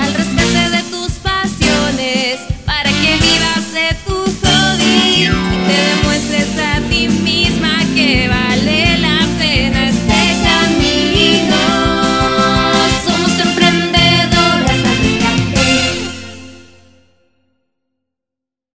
al rescate de tus pasiones.